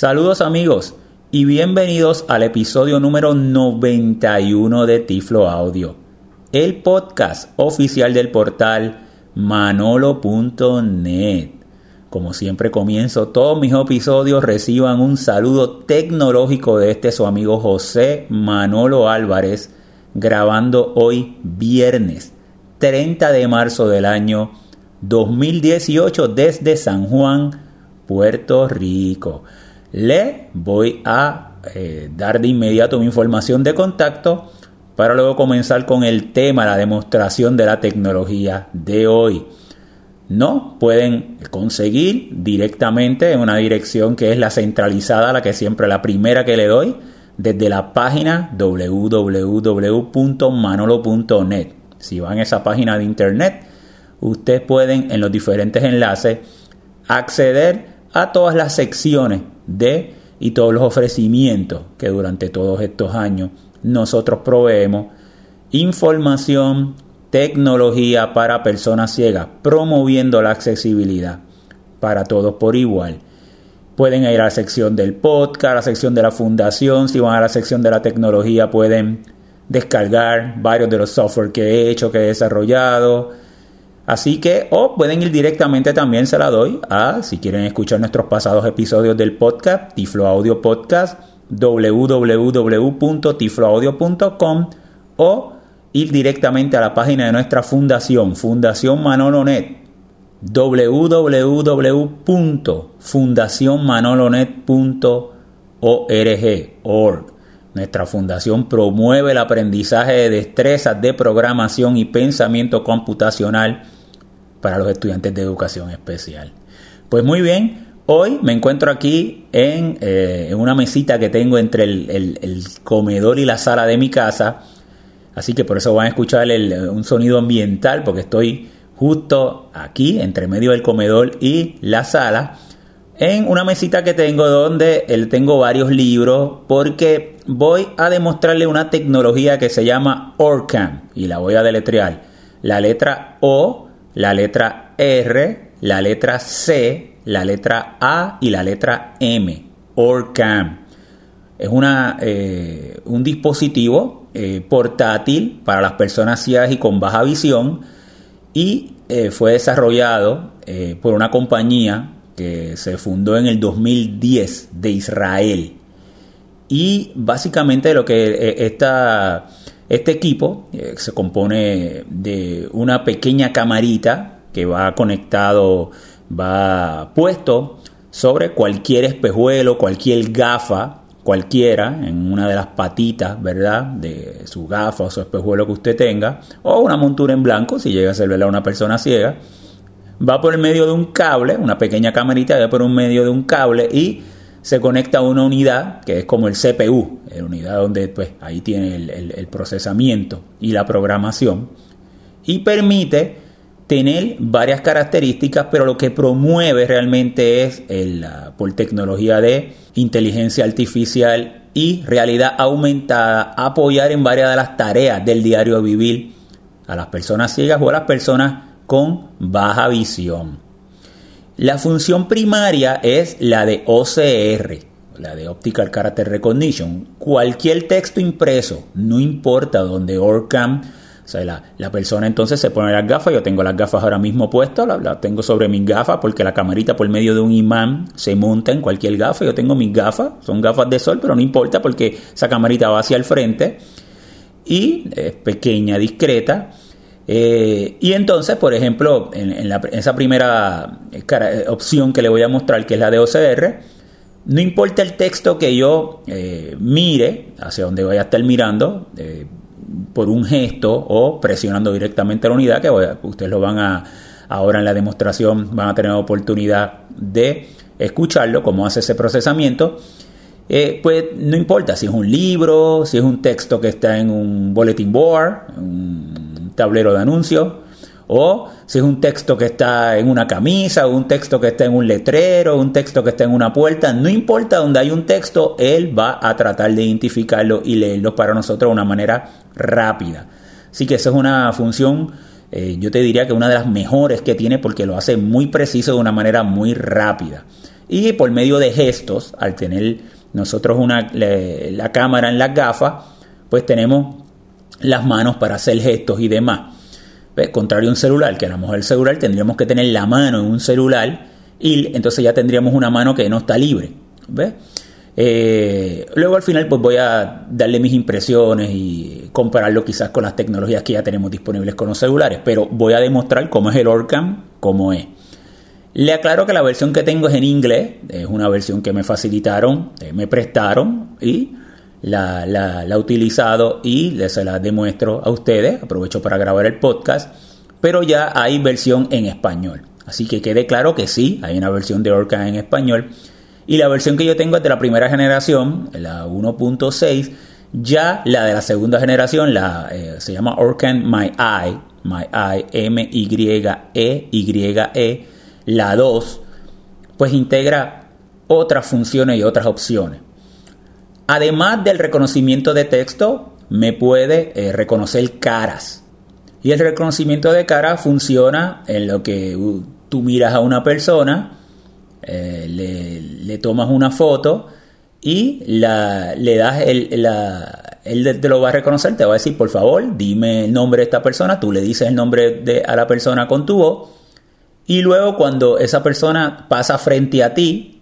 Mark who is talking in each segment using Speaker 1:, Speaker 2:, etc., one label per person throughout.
Speaker 1: Saludos amigos y bienvenidos al episodio número 91 de Tiflo Audio, el podcast oficial del portal manolo.net. Como siempre comienzo todos mis episodios reciban un saludo tecnológico de este su amigo José Manolo Álvarez grabando hoy viernes 30 de marzo del año 2018 desde San Juan, Puerto Rico. Le voy a eh, dar de inmediato mi información de contacto para luego comenzar con el tema, la demostración de la tecnología de hoy. No, pueden conseguir directamente en una dirección que es la centralizada, la que siempre la primera que le doy, desde la página www.manolo.net. Si van a esa página de internet, ustedes pueden en los diferentes enlaces acceder a todas las secciones de y todos los ofrecimientos que durante todos estos años nosotros proveemos información, tecnología para personas ciegas, promoviendo la accesibilidad para todos por igual. Pueden ir a la sección del podcast, a la sección de la fundación, si van a la sección de la tecnología pueden descargar varios de los software que he hecho, que he desarrollado. Así que, o pueden ir directamente también, se la doy a, si quieren escuchar nuestros pasados episodios del podcast, Tiflo Audio Podcast, www.tifloaudio.com o ir directamente a la página de nuestra fundación, Fundación Manolonet, www.fundacionmanolonet.org. Nuestra fundación promueve el aprendizaje de destrezas de programación y pensamiento computacional para los estudiantes de educación especial. Pues muy bien, hoy me encuentro aquí en, eh, una mesita que tengo entre el comedor y la sala de mi casa Así que por eso van a escuchar un sonido ambiental, porque estoy justo aquí, entre medio del comedor y la sala, en una mesita que tengo donde tengo varios libros, porque voy a demostrarle una tecnología que se llama ORCAM, y la voy a deletrear. La letra O, la letra R, la letra C, la letra A y la letra M. ORCAM. Es una, eh, un dispositivo eh, portátil para las personas ciegas y con baja visión y eh, fue desarrollado por una compañía que se fundó en el 2010 de Israel. Y básicamente lo que esta, este equipo se compone de una pequeña camarita que va conectado, va puesto sobre cualquier espejuelo, cualquier gafa cualquiera en una de las patitas, ¿verdad? De su gafa o su espejuelo que usted tenga, o una montura en blanco, si llega a ser ¿verdad? una persona ciega, va por el medio de un cable, una pequeña camarita va por un medio de un cable y se conecta a una unidad que es como el CPU, la unidad donde pues ahí tiene el, procesamiento y la programación y permite tener varias características, pero lo que promueve realmente es el, por tecnología de inteligencia artificial y realidad aumentada apoyar en varias de las tareas del diario vivir a las personas ciegas o a las personas con baja visión. La función primaria es la de OCR, la de Optical Character Recognition. Cualquier texto impreso, no importa donde ORCAM o sea, la, persona entonces se pone las gafas, yo tengo las gafas ahora mismo puestas, las tengo sobre mis gafas porque la camarita por medio de un imán se monta en cualquier gafa, yo tengo mis gafas, son gafas de sol, pero no importa porque esa camarita va hacia el frente y es pequeña, discreta. Eh, y entonces, por ejemplo, en, esa primera eh, eh, opción que le voy a mostrar, que es la de OCR, no importa el texto que yo mire, hacia donde vaya a estar mirando, por un gesto o presionando directamente la unidad, que ustedes lo van a, ahora en la demostración van a tener oportunidad de escucharlo, cómo hace ese procesamiento. Eh, pues no importa si es un libro, si es un texto que está en un bulletin board, un tablero de anuncios, o si es un texto que está en una camisa, o un texto que está en un letrero, un texto que está en una puerta, no importa donde hay un texto, él va a tratar de identificarlo y leerlo para nosotros de una manera rápida. Así que esa es una función, eh, yo te diría que una de las mejores que tiene porque lo hace muy preciso de una manera muy rápida. y por medio de gestos, al tener nosotros una, la cámara en las gafas, pues tenemos las manos para hacer gestos y demás. Contrario a un celular, que a lo mejor el celular tendríamos que tener la mano en un celular y entonces ya tendríamos una mano que no está libre. Eh, luego al final pues voy a darle mis impresiones y compararlo quizás con las tecnologías que ya tenemos disponibles con los celulares, pero voy a demostrar cómo es el Orcam, cómo es. Le aclaro que la versión que tengo es en inglés, es una versión que me facilitaron, eh, me prestaron y la, la, he utilizado y se la demuestro a ustedes. Aprovecho para grabar el podcast, pero ya hay versión en español. Así que quede claro que sí, hay una versión de Orca en español. Y la versión que yo tengo es de la primera generación, la 1.6. Ya la de la segunda generación, la, eh, se llama Orcan My Eye, My Eye, M-Y-E, Y-E, la 2, pues integra otras funciones y otras opciones. Además del reconocimiento de texto, me puede eh, reconocer caras. Y el reconocimiento de cara funciona en lo que uh, tú miras a una persona, eh, le, tomas una foto y le das el, él te lo va a reconocer, te va a decir, por favor, dime el nombre de esta persona, tú le dices el nombre de, a la persona con tu voz y luego cuando esa persona pasa frente a ti,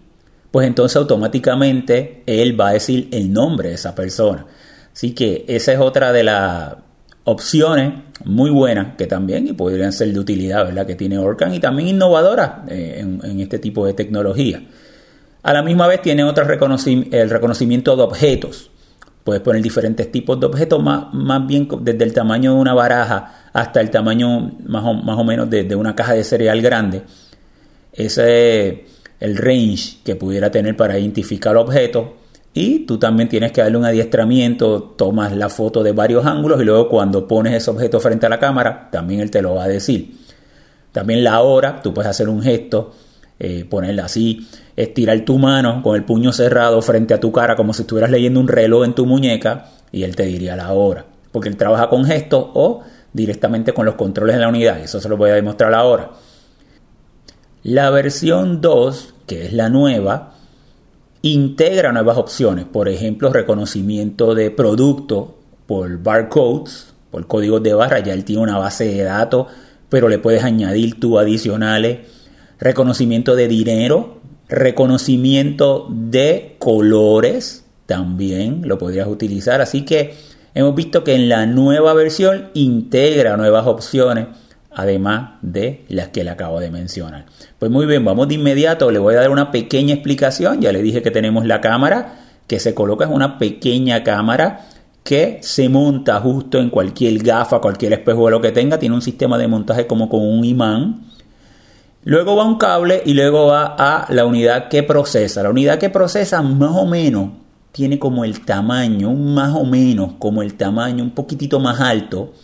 Speaker 1: pues entonces automáticamente él va a decir el nombre de esa persona. Así que esa es otra de las opciones muy buenas que también y podrían ser de utilidad, ¿verdad? Que tiene Orcan y también innovadora eh, en, este tipo de tecnología. A la misma vez tiene otro el reconocimiento de objetos. Puedes poner diferentes tipos de objetos, más, más bien desde el tamaño de una baraja hasta el tamaño más o, más o menos de, de una caja de cereal grande. Ese el range que pudiera tener para identificar objetos y tú también tienes que darle un adiestramiento, tomas la foto de varios ángulos y luego cuando pones ese objeto frente a la cámara, también él te lo va a decir. También la hora, tú puedes hacer un gesto, eh, ponerla así, estirar tu mano con el puño cerrado frente a tu cara como si estuvieras leyendo un reloj en tu muñeca y él te diría la hora. Porque él trabaja con gestos o directamente con los controles de la unidad. Eso se lo voy a demostrar ahora. La versión 2, que es la nueva, integra nuevas opciones, por ejemplo, reconocimiento de producto por barcodes, por códigos de barra, ya él tiene una base de datos, pero le puedes añadir tú adicionales, reconocimiento de dinero, reconocimiento de colores, también lo podrías utilizar, así que hemos visto que en la nueva versión integra nuevas opciones además de las que le acabo de mencionar. Pues muy bien, vamos de inmediato, le voy a dar una pequeña explicación, ya le dije que tenemos la cámara, que se coloca en una pequeña cámara que se monta justo en cualquier gafa, cualquier espejo de lo que tenga, tiene un sistema de montaje como con un imán. Luego va un cable y luego va a la unidad que procesa. La unidad que procesa más o menos tiene como el tamaño, más o menos como el tamaño un poquitito más alto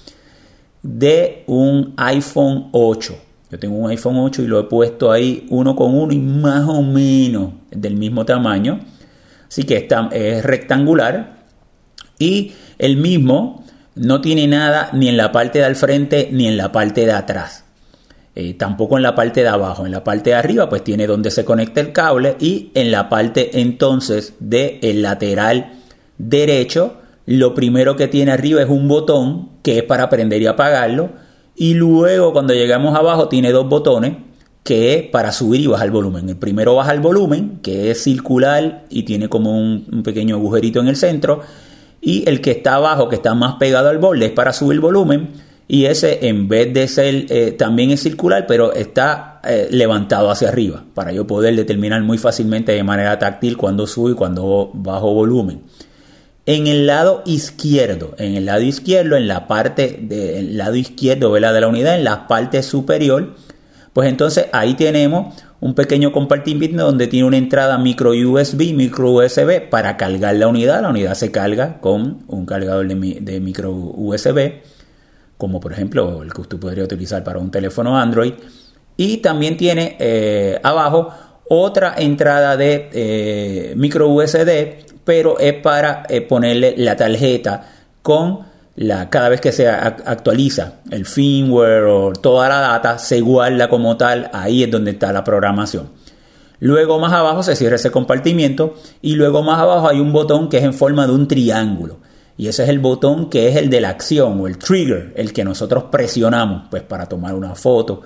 Speaker 1: de un iPhone 8. Yo tengo un iPhone 8 y lo he puesto ahí uno con uno y más o menos del mismo tamaño. Así que está, es rectangular. Y el mismo no tiene nada ni en la parte de al frente ni en la parte de atrás. Eh, tampoco en la parte de abajo. En la parte de arriba pues tiene donde se conecta el cable y en la parte entonces del el lateral derecho lo primero que tiene arriba es un botón que es para prender y apagarlo. Y luego cuando llegamos abajo tiene dos botones que es para subir y bajar el volumen. El primero baja el volumen, que es circular y tiene como un, pequeño agujerito en el centro. Y el que está abajo, que está más pegado al borde, es para subir volumen. Y ese en vez de ser eh, también es circular, pero está eh, levantado hacia arriba, para yo poder determinar muy fácilmente de manera táctil cuando subo y cuando bajo volumen. En el lado izquierdo, en el lado izquierdo, en la parte del lado izquierdo de la unidad, en la parte superior, pues entonces ahí tenemos un pequeño compartimiento donde tiene una entrada micro USB, micro USB para cargar la unidad. La unidad se carga con un cargador de, micro USB, como por ejemplo el que usted podría utilizar para un teléfono Android. Y también tiene eh, abajo otra entrada de eh, micro USB pero es para eh, ponerle la tarjeta con la, cada vez que se actualiza el firmware o toda la data, se guarda como tal, ahí es donde está la programación. Luego más abajo se cierra ese compartimiento y luego más abajo hay un botón que es en forma de un triángulo. Y ese es el botón que es el de la acción o el trigger, el que nosotros presionamos pues para tomar una foto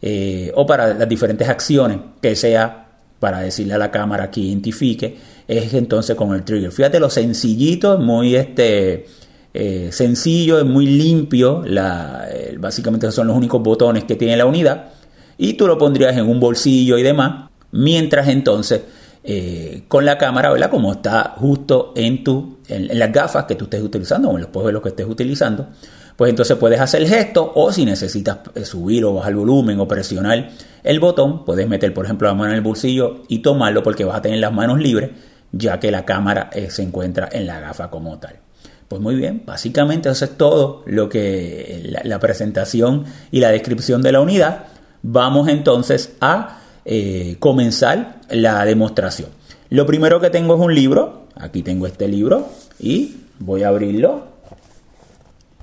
Speaker 1: eh, o para las diferentes acciones que sea para decirle a la cámara que identifique, es entonces con el trigger. Fíjate lo sencillito, muy este, eh, sencillo, es muy limpio, eh, básicamente son los únicos botones que tiene la unidad y tú lo pondrías en un bolsillo y demás, mientras entonces eh, con la cámara, ¿verdad? Como está justo en, tu, en, las gafas que tú estés utilizando o en los los que estés utilizando, pues entonces puedes hacer el gesto o si necesitas subir o bajar volumen o presionar el botón, puedes meter por ejemplo la mano en el bolsillo y tomarlo porque vas a tener las manos libres ya que la cámara se encuentra en la gafa como tal. Pues muy bien, básicamente eso es todo lo que la, presentación y la descripción de la unidad. Vamos entonces a eh, comenzar la demostración. Lo primero que tengo es un libro. Aquí tengo este libro y voy a abrirlo.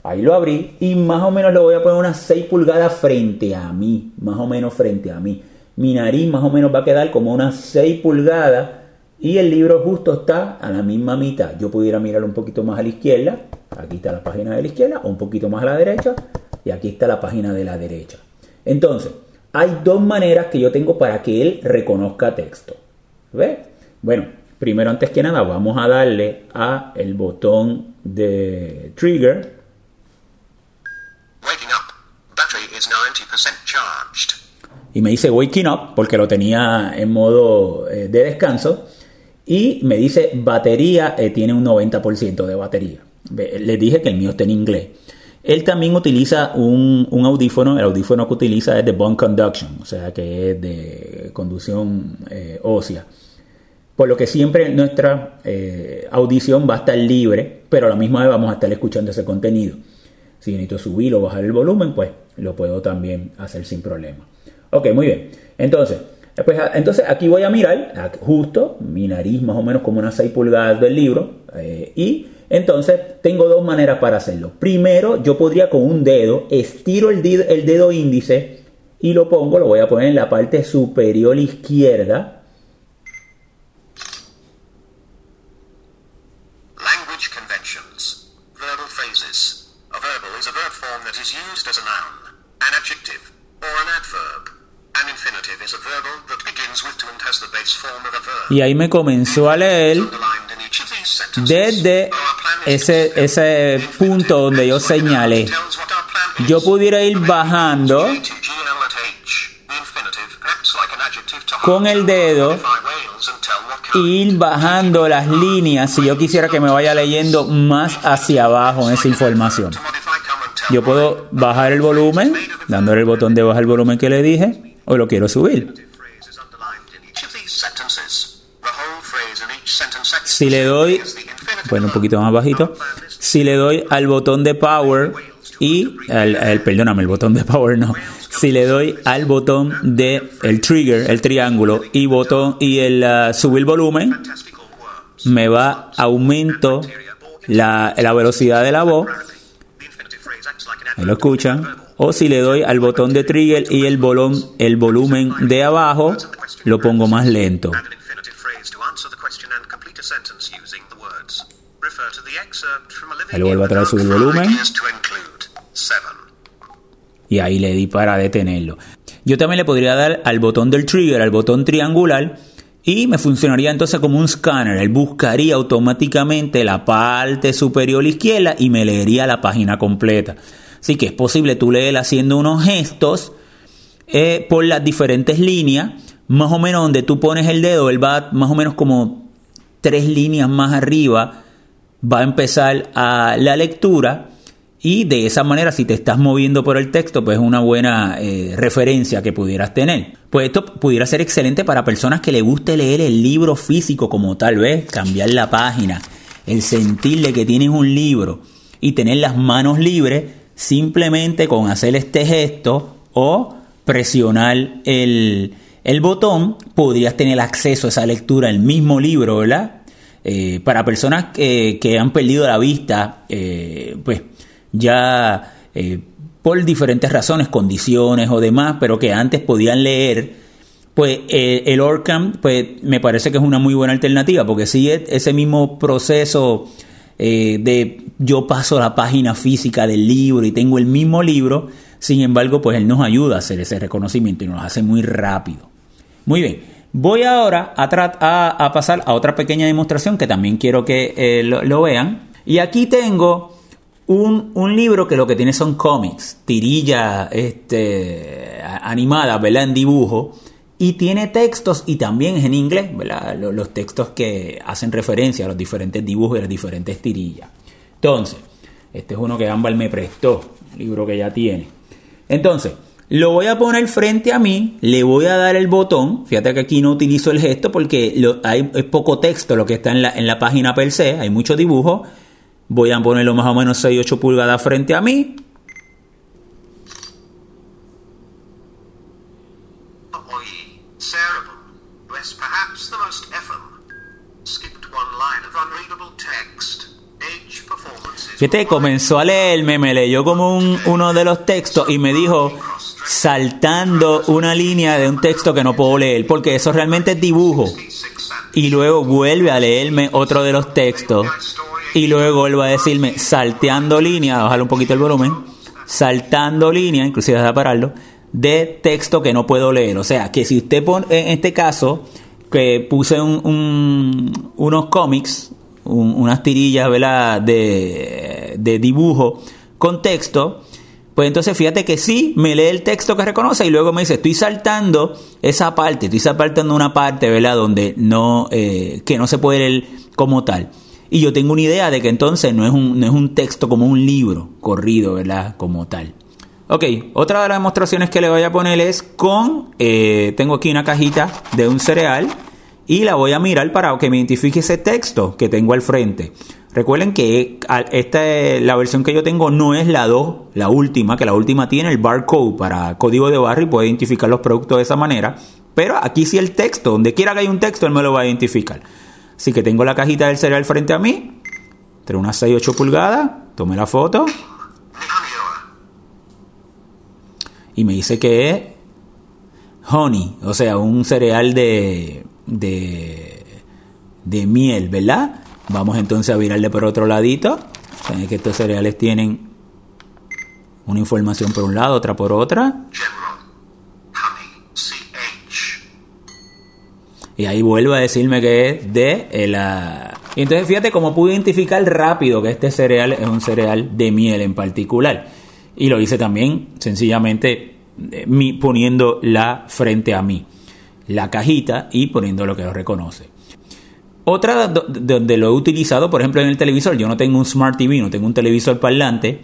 Speaker 1: Ahí lo abrí y más o menos le voy a poner unas 6 pulgadas frente a mí. Más o menos frente a mí. Mi nariz más o menos va a quedar como unas 6 pulgadas y el libro justo está a la misma mitad. Yo pudiera mirar un poquito más a la izquierda. Aquí está la página de la izquierda. O un poquito más a la derecha. Y aquí está la página de la derecha. Entonces, hay dos maneras que yo tengo para que él reconozca texto. ¿Ve? Bueno, primero antes que nada vamos a darle a el botón de trigger. Y me dice waking up porque lo tenía en modo eh, de descanso y me dice batería eh, tiene un 90% de batería. Le dije que el mío está en inglés. Él también utiliza un, audífono, el audífono que utiliza es de bone conduction, o sea que es de conducción eh, ósea. Por lo que siempre nuestra eh, audición va a estar libre, pero a la misma vez vamos a estar escuchando ese contenido. Si necesito subir o bajar el volumen, pues lo puedo también hacer sin problema. Ok, muy bien. Entonces, pues, ah, entonces aquí voy a mirar justo mi nariz más o menos como unas 6 pulgadas del libro eh, y entonces tengo dos maneras para hacerlo. Primero yo podría con un dedo estiro el dedo índice y lo pongo, lo voy a poner en la parte superior izquierda. Y ahí me comenzó a leer desde ese, ese punto donde yo señalé. Yo pudiera ir bajando con el dedo ir bajando las líneas si yo quisiera que me vaya leyendo más hacia abajo en esa información. Yo puedo bajar el volumen, dándole el botón de bajar el volumen que le dije o lo quiero subir. Si le doy, bueno, un poquito más bajito, si le doy al botón de power y, el, perdóname, el botón de power no, si le doy al botón de el trigger, el triángulo y botón y el uh, subir volumen, me va aumento la, la velocidad de la voz. ¿Me lo escuchan? o si le doy al botón de trigger y el, el volumen de abajo lo pongo más lento. Ahí vuelvo a traer el volumen. Y ahí le di para detenerlo. Yo también le podría dar al botón del trigger, al botón triangular, y me funcionaría entonces como un scanner. Él buscaría automáticamente la parte superior izquierda y me leería la página completa. Así que es posible tú leer haciendo unos gestos eh, por las diferentes líneas, más o menos donde tú pones el dedo, él va más o menos como tres líneas más arriba, va a empezar a la lectura y de esa manera si te estás moviendo por el texto, pues es una buena eh, referencia que pudieras tener. Pues esto pudiera ser excelente para personas que le guste leer el libro físico como tal vez, cambiar la página, el sentirle que tienes un libro y tener las manos libres simplemente con hacer este gesto o presionar el, botón, podrías tener acceso a esa lectura, el mismo libro, ¿verdad? Eh, para personas que, han perdido la vista, eh, pues ya eh, por diferentes razones, condiciones o demás, pero que antes podían leer, pues el OrCam pues, me parece que es una muy buena alternativa porque sigue ese mismo proceso de yo paso la página física del libro y tengo el mismo libro, sin embargo pues él nos ayuda a hacer ese reconocimiento y nos hace muy rápido. Muy bien, voy ahora a, pasar a otra pequeña demostración que también quiero que eh, lo, vean. Y aquí tengo un, un, libro que lo que tiene son cómics, tirillas este, animadas, ¿verdad? En dibujo y tiene textos y también es en inglés, ¿verdad? Los, textos que hacen referencia a los diferentes dibujos y las diferentes tirillas. Entonces, este es uno que Ámbar me prestó, un libro que ya tiene. Entonces, lo voy a poner frente a mí, le voy a dar el botón, fíjate que aquí no utilizo el gesto porque hay, es poco texto lo que está en la, en la página per se, hay mucho dibujo. Voy a ponerlo más o menos 6-8 pulgadas frente a mí, Fíjate, comenzó a leerme, me leyó como un, uno de los textos y me dijo saltando una línea de un texto que no puedo leer, porque eso realmente es dibujo. Y luego vuelve a leerme otro de los textos y luego vuelve a decirme salteando línea, bajar un poquito el volumen, saltando línea, inclusive a pararlo, de texto que no puedo leer. O sea, que si usted pone, en este caso, que puse unos cómics, unas tirillas De, de dibujo con texto, pues entonces fíjate que sí, me lee el texto que reconoce y luego me dice, estoy saltando esa parte, estoy saltando una parte, ¿verdad? Donde no, eh, que no se puede leer como tal. Y yo tengo una idea de que entonces no es un, no es un texto como un libro corrido, ¿verdad? Como tal. Ok, otra de las demostraciones que le voy a poner es con, eh, tengo aquí una cajita de un cereal y la voy a mirar para que me identifique ese texto que tengo al frente. Recuerden que esta, la versión que yo tengo no es la 2, la última, que la última tiene el barcode para código de barra y puede identificar los productos de esa manera. Pero aquí sí el texto, donde quiera que haya un texto, él me lo va a identificar. Así que tengo la cajita del cereal frente a mí, entre unas 6 8 pulgadas, tomé la foto, y me dice que es honey, o sea, un cereal de, de, de miel, ¿verdad? Vamos entonces a virarle por otro ladito. Saben que estos cereales tienen una información por un lado, otra por otra. Y ahí vuelve a decirme que es de la... Y entonces fíjate cómo pude identificar rápido que este cereal es un cereal de miel en particular. Y lo hice también sencillamente eh, poniendo la frente a mí, la cajita y poniendo lo que lo reconoce. Otra donde lo he utilizado, por ejemplo, en el televisor. Yo no tengo un Smart TV, no tengo un televisor parlante.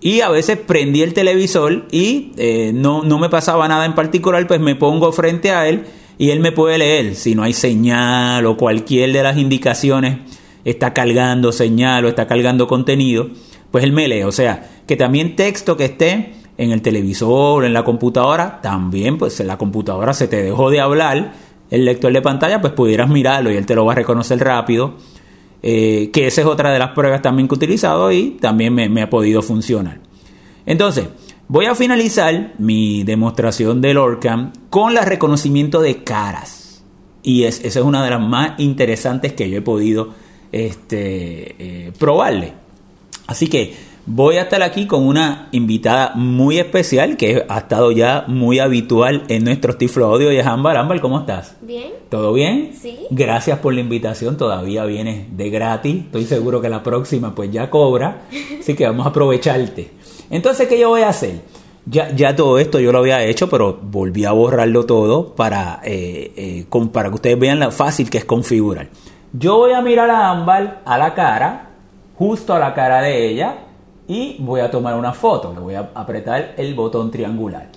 Speaker 1: Y a veces prendí el televisor y eh, no, no me pasaba nada en particular, pues me pongo frente a él y él me puede leer. Si no hay señal o cualquier de las indicaciones está cargando señal o está cargando contenido, pues él me lee. O sea, que también texto que esté en el televisor o en la computadora, también pues en la computadora se te dejó de hablar el lector de pantalla, pues pudieras mirarlo y él te lo va a reconocer rápido. Eh, que esa es otra de las pruebas también que he utilizado y también me, ha podido funcionar. Entonces, voy a finalizar mi demostración del ORCAM con el reconocimiento de caras. Y es, esa es una de las más interesantes que yo he podido este, eh, probarle. Así que Voy a estar aquí con una invitada muy especial que ha estado ya muy habitual en nuestros Tiflo Audio y es Ámbar. Ámbar, ¿cómo estás?
Speaker 2: Bien.
Speaker 1: ¿Todo bien?
Speaker 2: Sí.
Speaker 1: Gracias por la invitación, todavía vienes de gratis. Estoy seguro que la próxima pues ya cobra, así que vamos a aprovecharte. Entonces, ¿qué yo voy a hacer? Ya, ya todo esto yo lo había hecho, pero volví a borrarlo todo para, eh, eh, para que ustedes vean lo fácil que es configurar. Yo voy a mirar a Ámbar a la cara, justo a la cara de ella, y voy a tomar una foto. Le voy a apretar el botón triangular.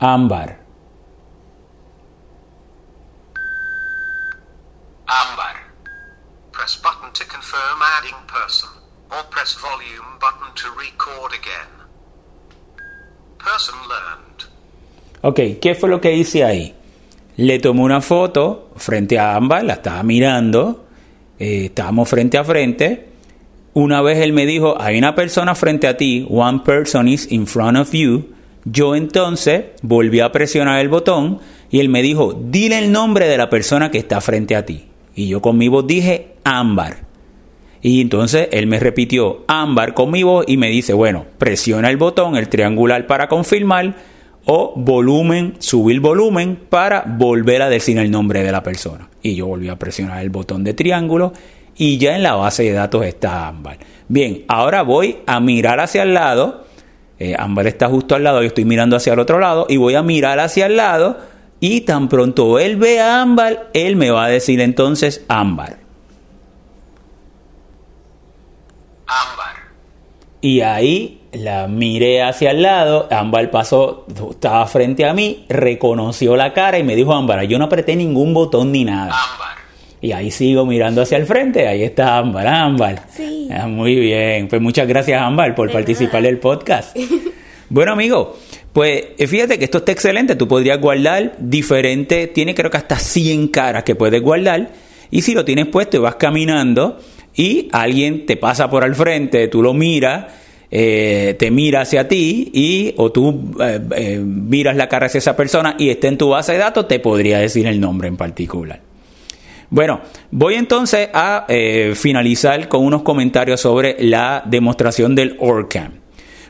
Speaker 1: Ámbar.
Speaker 3: Ámbar. Press button to confirm adding person, or press volume button to record again.
Speaker 1: Ok, ¿qué fue lo que hice ahí? Le tomé una foto frente a ambas, la estaba mirando, eh, estábamos frente a frente. Una vez él me dijo, hay una persona frente a ti, one person is in front of you. Yo entonces volví a presionar el botón y él me dijo, dile el nombre de la persona que está frente a ti. Y yo con mi voz dije, Ámbar. Y entonces él me repitió, Ámbar con mi voz y me dice, bueno, presiona el botón, el triangular para confirmar o volumen, subir volumen para volver a decir el nombre de la persona. Y yo volví a presionar el botón de triángulo y ya en la base de datos está Ámbar. Bien, ahora voy a mirar hacia el lado. Eh, Ámbar está justo al lado, yo estoy mirando hacia el otro lado y voy a mirar hacia el lado y tan pronto él ve a Ámbar, él me va a decir entonces. Ámbar. Y ahí la miré hacia el lado, Ámbar pasó, estaba frente a mí, reconoció la cara y me dijo Ámbar, yo no apreté ningún botón ni nada.
Speaker 3: Ámbar.
Speaker 1: Y ahí sigo mirando hacia el frente, ahí está Ámbar, Ámbar.
Speaker 2: Sí.
Speaker 1: Ah, muy bien, pues muchas gracias Ámbar por
Speaker 2: De
Speaker 1: participar del podcast. bueno amigo, pues eh, fíjate que esto está excelente, tú podrías guardar diferente, tiene creo que hasta 100 caras que puedes guardar y si lo tienes puesto y vas caminando y alguien te pasa por al frente, tú lo miras, eh, te mira hacia ti y o tú eh, eh, miras la cara hacia esa persona y está en tu base de datos, te podría decir el nombre en particular. Bueno, voy entonces a eh, finalizar con unos comentarios sobre la demostración del OrCam.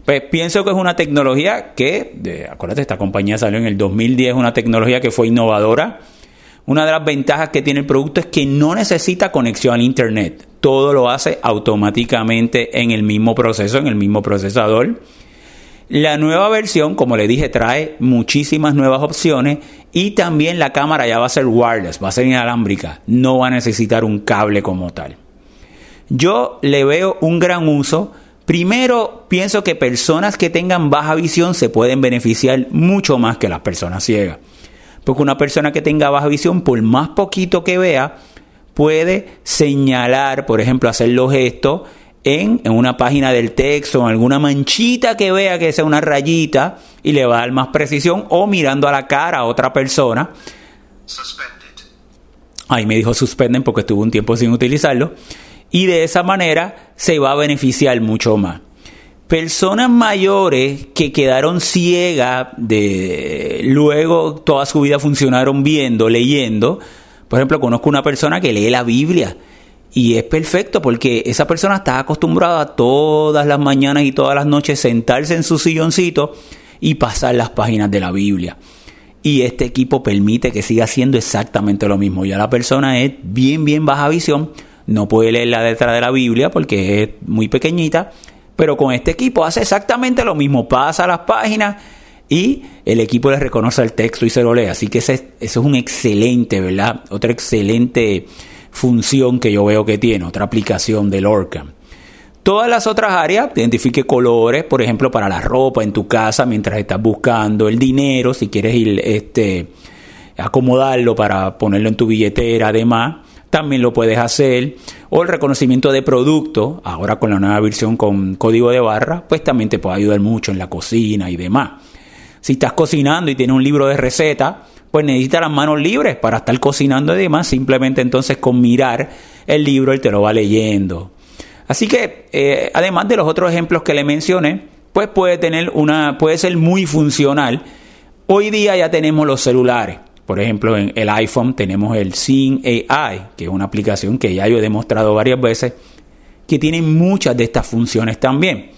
Speaker 1: Pues pienso que es una tecnología que, de, acuérdate, esta compañía salió en el 2010, una tecnología que fue innovadora. Una de las ventajas que tiene el producto es que no necesita conexión a Internet. Todo lo hace automáticamente en el mismo proceso, en el mismo procesador. La nueva versión, como le dije, trae muchísimas nuevas opciones y también la cámara ya va a ser wireless, va a ser inalámbrica, no va a necesitar un cable como tal. Yo le veo un gran uso. Primero, pienso que personas que tengan baja visión se pueden beneficiar mucho más que las personas ciegas. Porque una persona que tenga baja visión, por más poquito que vea, puede señalar, por ejemplo, hacer los gestos en, en una página del texto, en alguna manchita que vea que sea una rayita y le va a dar más precisión o mirando a la cara a otra persona.
Speaker 3: Suspended.
Speaker 1: Ahí me dijo suspenden porque estuvo un tiempo sin utilizarlo. Y de esa manera se va a beneficiar mucho más. Personas mayores que quedaron ciegas de luego toda su vida funcionaron viendo, leyendo. Por ejemplo, conozco una persona que lee la Biblia y es perfecto porque esa persona está acostumbrada todas las mañanas y todas las noches sentarse en su silloncito y pasar las páginas de la Biblia. Y este equipo permite que siga haciendo exactamente lo mismo. Ya la persona es bien, bien baja visión, no puede leer la letra de la Biblia porque es muy pequeñita, pero con este equipo hace exactamente lo mismo, pasa las páginas y el equipo le reconoce el texto y se lo lee. Así que ese, eso es un excelente, ¿verdad? Otra excelente función que yo veo que tiene, otra aplicación del Orcam. Todas las otras áreas, identifique colores, por ejemplo, para la ropa en tu casa mientras estás buscando el dinero, si quieres ir este, acomodarlo para ponerlo en tu billetera, además, también lo puedes hacer. O el reconocimiento de producto, ahora con la nueva versión con código de barra, pues también te puede ayudar mucho en la cocina y demás. Si estás cocinando y tienes un libro de receta, pues necesitas las manos libres para estar cocinando y demás. Simplemente entonces con mirar el libro él te lo va leyendo. Así que, eh, además de los otros ejemplos que le mencioné, pues puede tener una, puede ser muy funcional. Hoy día ya tenemos los celulares. Por ejemplo, en el iPhone tenemos el Seeing AI, que es una aplicación que ya yo he demostrado varias veces, que tiene muchas de estas funciones también.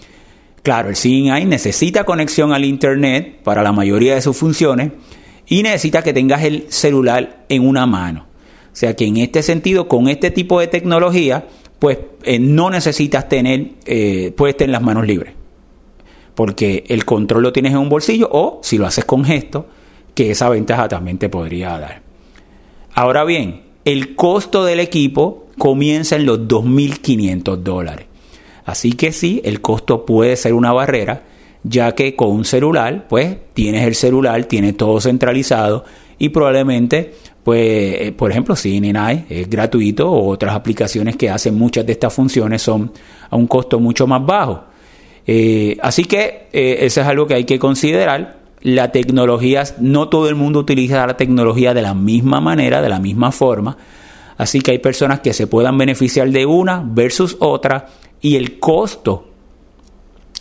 Speaker 1: Claro, el Seeing AI necesita conexión al Internet para la mayoría de sus funciones y necesita que tengas el celular en una mano. O sea que en este sentido, con este tipo de tecnología, pues eh, no necesitas tener, eh, puedes tener las manos libres. Porque el control lo tienes en un bolsillo o si lo haces con gesto, que esa ventaja también te podría dar. Ahora bien, el costo del equipo comienza en los 2.500 dólares. Así que sí, el costo puede ser una barrera, ya que con un celular, pues tienes el celular, tienes todo centralizado y probablemente, pues, eh, por ejemplo, CNN es gratuito o otras aplicaciones que hacen muchas de estas funciones son a un costo mucho más bajo. Eh, así que eh, eso es algo que hay que considerar. La tecnología, no todo el mundo utiliza la tecnología de la misma manera, de la misma forma. Así que hay personas que se puedan beneficiar de una versus otra y el costo,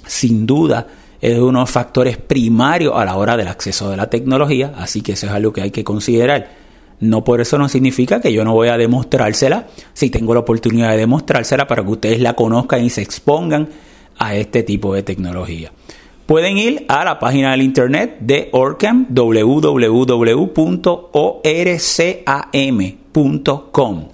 Speaker 1: sin duda, es uno de los factores primarios a la hora del acceso de la tecnología, así que eso es algo que hay que considerar. No por eso no significa que yo no voy a demostrársela, si tengo la oportunidad de demostrársela para que ustedes la conozcan y se expongan a este tipo de tecnología. Pueden ir a la página del internet de Orcam, www.orcam.com,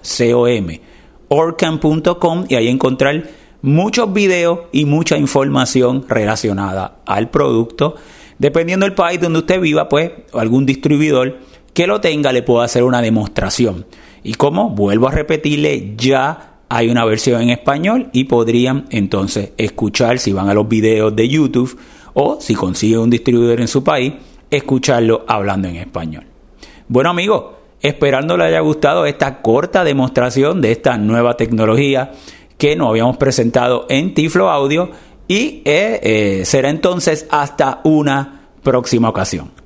Speaker 1: orcam.com y ahí encontrar muchos videos y mucha información relacionada al producto. Dependiendo del país donde usted viva, pues algún distribuidor que lo tenga le puede hacer una demostración. Y como vuelvo a repetirle, ya hay una versión en español y podrían entonces escuchar si van a los videos de YouTube o si consigue un distribuidor en su país, escucharlo hablando en español. Bueno amigos, esperando le haya gustado esta corta demostración de esta nueva tecnología que nos habíamos presentado en Tiflo Audio y eh, eh, será entonces hasta una próxima ocasión.